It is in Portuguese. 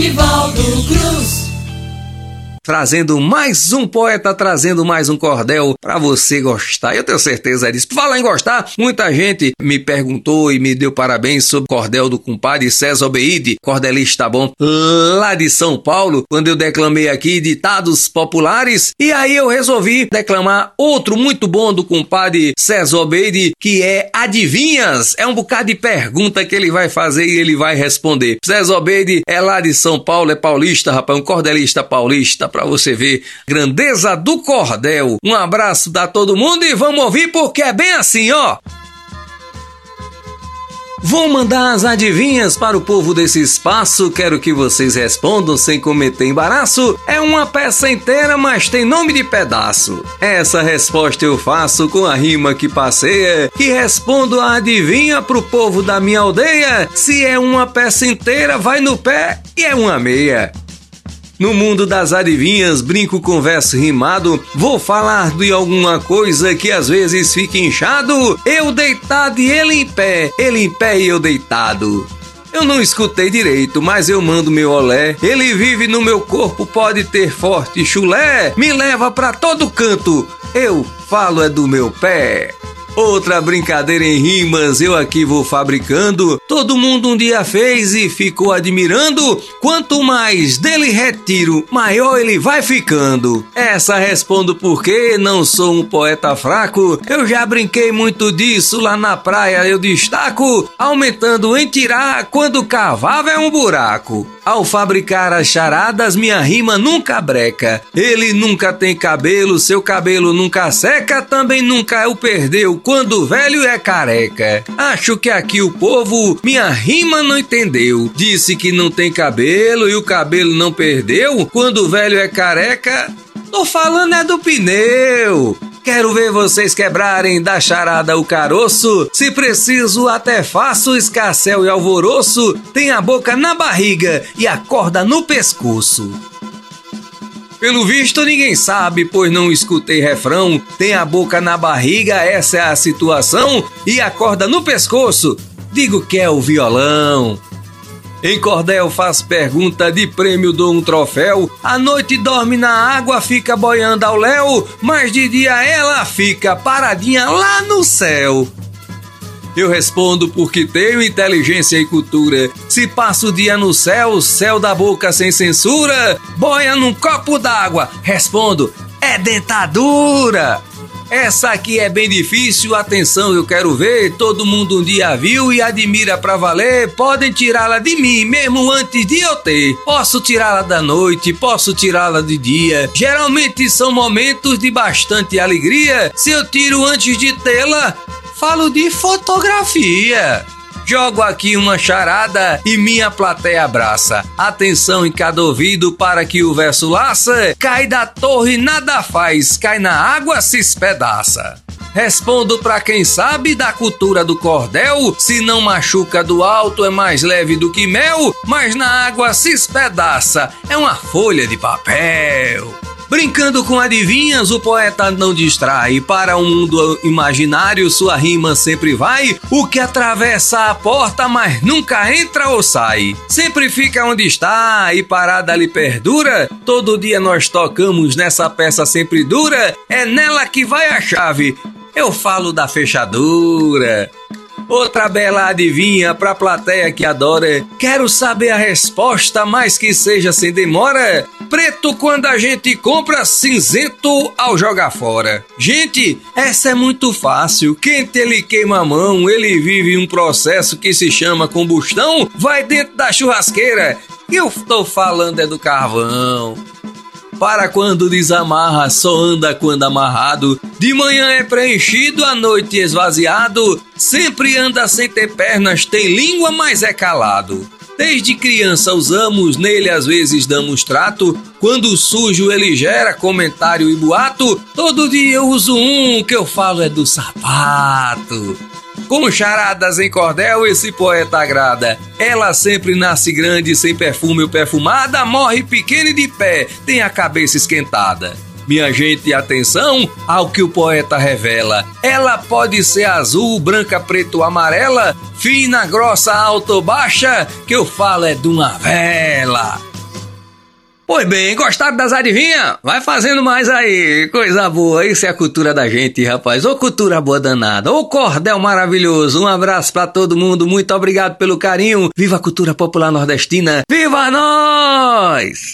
Nivaldo Cruz trazendo mais um poeta, trazendo mais um cordel para você gostar. Eu tenho certeza disso. Por falar em gostar, muita gente me perguntou e me deu parabéns sobre o cordel do compadre César Obeide, cordelista bom, lá de São Paulo, quando eu declamei aqui ditados populares. E aí eu resolvi declamar outro muito bom do compadre César Obeide, que é Adivinhas. É um bocado de pergunta que ele vai fazer e ele vai responder. César Obeide é lá de São Paulo, é paulista, rapaz, um cordelista paulista para você ver grandeza do cordel. Um abraço da todo mundo e vamos ouvir porque é bem assim, ó. Vou mandar as adivinhas para o povo desse espaço. Quero que vocês respondam sem cometer embaraço. É uma peça inteira, mas tem nome de pedaço. Essa resposta eu faço com a rima que passeia. Que respondo a adivinha pro povo da minha aldeia. Se é uma peça inteira, vai no pé e é uma meia. No mundo das adivinhas, brinco com verso rimado, vou falar de alguma coisa que às vezes fica inchado. Eu deitado e ele em pé, ele em pé e eu deitado. Eu não escutei direito, mas eu mando meu olé. Ele vive no meu corpo, pode ter forte chulé. Me leva pra todo canto. Eu falo é do meu pé. Outra brincadeira em rimas eu aqui vou fabricando. Todo mundo um dia fez e ficou admirando. Quanto mais dele retiro, maior ele vai ficando. Essa respondo porque não sou um poeta fraco. Eu já brinquei muito disso lá na praia, eu destaco. Aumentando em tirar quando cavava é um buraco. Ao fabricar as charadas, minha rima nunca breca. Ele nunca tem cabelo, seu cabelo nunca seca, também nunca o perdeu quando velho é careca. Acho que aqui o povo minha rima não entendeu. Disse que não tem cabelo e o cabelo não perdeu quando velho é careca. Tô falando é do pneu. Quero ver vocês quebrarem da charada o caroço. Se preciso, até faço escarcel e alvoroço. Tem a boca na barriga e a corda no pescoço. Pelo visto, ninguém sabe, pois não escutei refrão. Tem a boca na barriga, essa é a situação, e a corda no pescoço. Digo que é o violão. Em cordel faz pergunta de prêmio dou um troféu. A noite dorme na água, fica boiando ao léu, mas de dia ela fica paradinha lá no céu. Eu respondo porque tenho inteligência e cultura. Se passo o dia no céu, céu da boca sem censura, boia num copo d'água. Respondo, é dentadura. Essa aqui é bem difícil, atenção, eu quero ver. Todo mundo um dia viu e admira pra valer. Podem tirá-la de mim, mesmo antes de eu ter. Posso tirá-la da noite, posso tirá-la de dia. Geralmente são momentos de bastante alegria. Se eu tiro antes de tê-la, falo de fotografia. Jogo aqui uma charada e minha plateia abraça. Atenção em cada ouvido para que o verso laça. Cai da torre, nada faz, cai na água, se espedaça. Respondo para quem sabe da cultura do cordel. Se não machuca do alto, é mais leve do que mel, mas na água se espedaça. É uma folha de papel. Brincando com adivinhas, o poeta não distrai. Para o um mundo imaginário, sua rima sempre vai. O que atravessa a porta, mas nunca entra ou sai. Sempre fica onde está e parada ali perdura. Todo dia nós tocamos nessa peça sempre dura. É nela que vai a chave. Eu falo da fechadura. Outra bela adivinha pra plateia que adora. Quero saber a resposta, mais que seja sem demora. Preto quando a gente compra, cinzento ao jogar fora. Gente, essa é muito fácil. Quente ele queima a mão, ele vive um processo que se chama combustão, vai dentro da churrasqueira. Eu tô falando é do carvão. Para quando desamarra, só anda quando amarrado. De manhã é preenchido, à noite esvaziado. Sempre anda sem ter pernas, tem língua, mas é calado. Desde criança usamos, nele às vezes damos trato. Quando sujo ele gera comentário e boato. Todo dia eu uso um, que eu falo é do sapato. Com charadas em cordel, esse poeta agrada. Ela sempre nasce grande, sem perfume ou perfumada, morre pequena e de pé, tem a cabeça esquentada. Minha gente, atenção ao que o poeta revela. Ela pode ser azul, branca, preto, amarela, fina, grossa, alta ou baixa, que eu falo é de uma vela. Pois bem, gostaram das adivinhas? Vai fazendo mais aí, coisa boa. Isso é a cultura da gente, rapaz. Ô cultura boa danada, ô cordel maravilhoso. Um abraço para todo mundo, muito obrigado pelo carinho. Viva a cultura popular nordestina, viva nós!